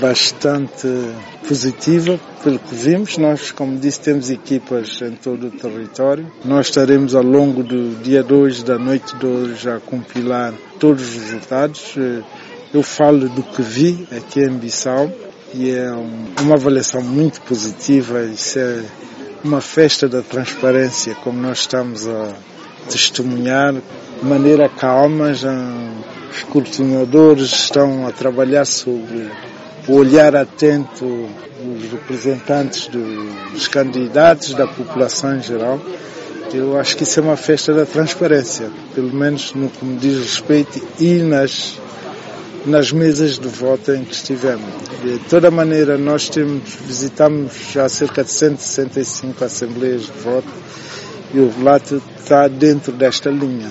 bastante positiva pelo que vimos. Nós, como disse, temos equipas em todo o território. Nós estaremos ao longo do dia 2, da noite de hoje, a compilar todos os resultados. Eu falo do que vi aqui em Bissau e é uma avaliação muito positiva. Isso é uma festa da transparência, como nós estamos a testemunhar, de maneira calma, já os escrutinadores estão a trabalhar sobre o olhar atento dos representantes dos candidatos, da população em geral. Eu acho que isso é uma festa da transparência, pelo menos no que me diz respeito e nas, nas mesas de voto em que estivemos. De toda maneira, nós temos, visitamos já cerca de 165 assembleias de voto e o relato está dentro desta linha.